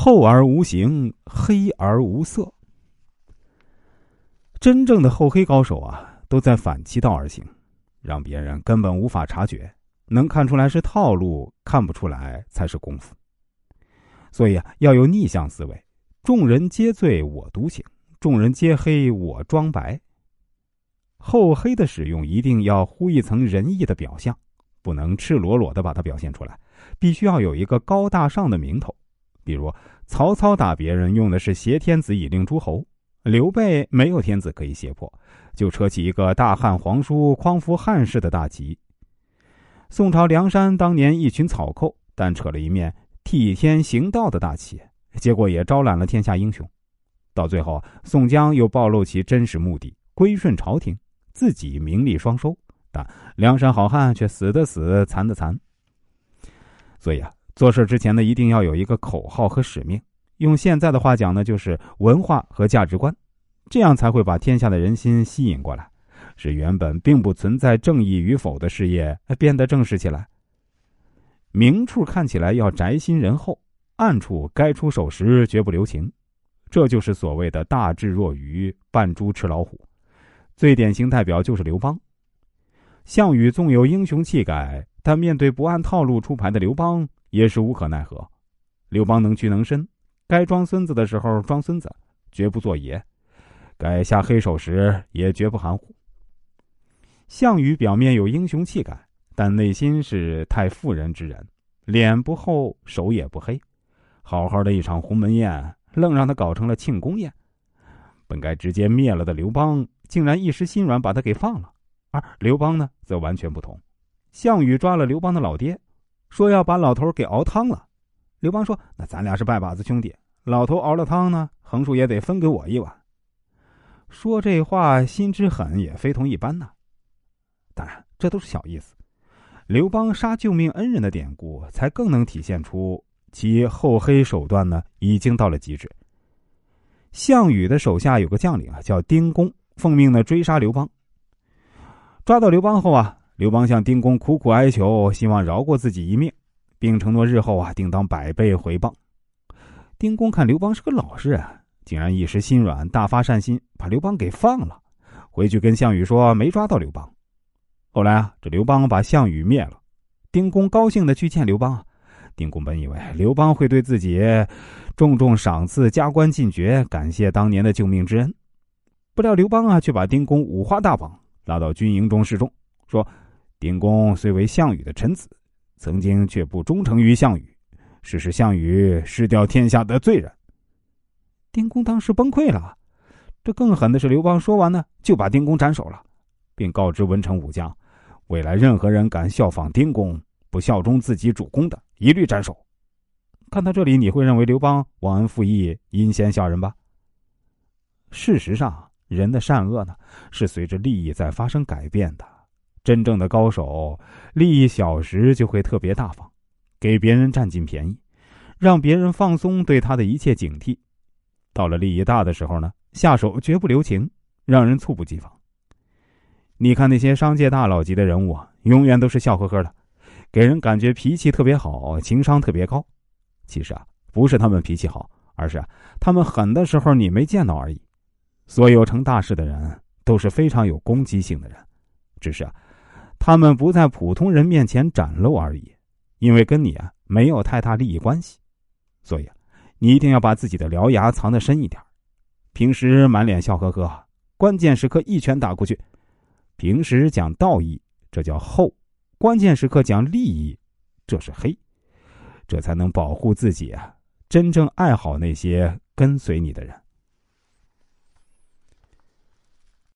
厚而无形，黑而无色。真正的厚黑高手啊，都在反其道而行，让别人根本无法察觉，能看出来是套路，看不出来才是功夫。所以啊，要有逆向思维，众人皆醉我独醒，众人皆黑我装白。厚黑的使用一定要糊一层仁义的表象，不能赤裸裸的把它表现出来，必须要有一个高大上的名头。比如曹操打别人用的是挟天子以令诸侯。刘备没有天子可以胁迫，就扯起一个大汉皇叔匡扶汉室的大旗。宋朝梁山当年一群草寇，但扯了一面替天行道的大旗，结果也招揽了天下英雄。到最后，宋江又暴露其真实目的，归顺朝廷，自己名利双收，但梁山好汉却死的死，残的残。所以啊，做事之前呢，一定要有一个口号和使命。用现在的话讲呢，就是文化和价值观，这样才会把天下的人心吸引过来，使原本并不存在正义与否的事业变得正式起来。明处看起来要宅心仁厚，暗处该出手时绝不留情，这就是所谓的大智若愚，扮猪吃老虎。最典型代表就是刘邦。项羽纵有英雄气概，但面对不按套路出牌的刘邦，也是无可奈何。刘邦能屈能伸。该装孙子的时候装孙子，绝不做爷；该下黑手时也绝不含糊。项羽表面有英雄气概，但内心是太妇人之人，脸不厚，手也不黑。好好的一场鸿门宴，愣让他搞成了庆功宴。本该直接灭了的刘邦，竟然一时心软把他给放了。而刘邦呢，则完全不同。项羽抓了刘邦的老爹，说要把老头给熬汤了。刘邦说：“那咱俩是拜把子兄弟，老头熬了汤呢，横竖也得分给我一碗。”说这话心之狠也非同一般呐。当然，这都是小意思。刘邦杀救命恩人的典故，才更能体现出其厚黑手段呢，已经到了极致。项羽的手下有个将领啊，叫丁公，奉命呢追杀刘邦。抓到刘邦后啊，刘邦向丁公苦苦哀求，希望饶过自己一命。并承诺日后啊，定当百倍回报。丁公看刘邦是个老实人，竟然一时心软，大发善心，把刘邦给放了。回去跟项羽说没抓到刘邦。后来啊，这刘邦把项羽灭了，丁公高兴的去见刘邦。丁公本以为刘邦会对自己重重赏赐、加官进爵，感谢当年的救命之恩。不料刘邦啊，却把丁公五花大绑，拉到军营中示众，说：“丁公虽为项羽的臣子。”曾经却不忠诚于项羽，是使项羽失掉天下的罪人。丁公当时崩溃了。这更狠的是，刘邦说完呢，就把丁公斩首了，并告知文臣武将，未来任何人敢效仿丁公，不效忠自己主公的，一律斩首。看到这里，你会认为刘邦忘恩负义、阴险小人吧？事实上，人的善恶呢，是随着利益在发生改变的。真正的高手，利益小时就会特别大方，给别人占尽便宜，让别人放松对他的一切警惕。到了利益大的时候呢，下手绝不留情，让人猝不及防。你看那些商界大佬级的人物啊，永远都是笑呵呵的，给人感觉脾气特别好，情商特别高。其实啊，不是他们脾气好，而是，他们狠的时候你没见到而已。所有成大事的人都是非常有攻击性的人，只是啊。他们不在普通人面前展露而已，因为跟你啊没有太大利益关系，所以啊，你一定要把自己的獠牙藏得深一点。平时满脸笑呵呵，关键时刻一拳打过去。平时讲道义，这叫厚；关键时刻讲利益，这是黑。这才能保护自己啊，真正爱好那些跟随你的人。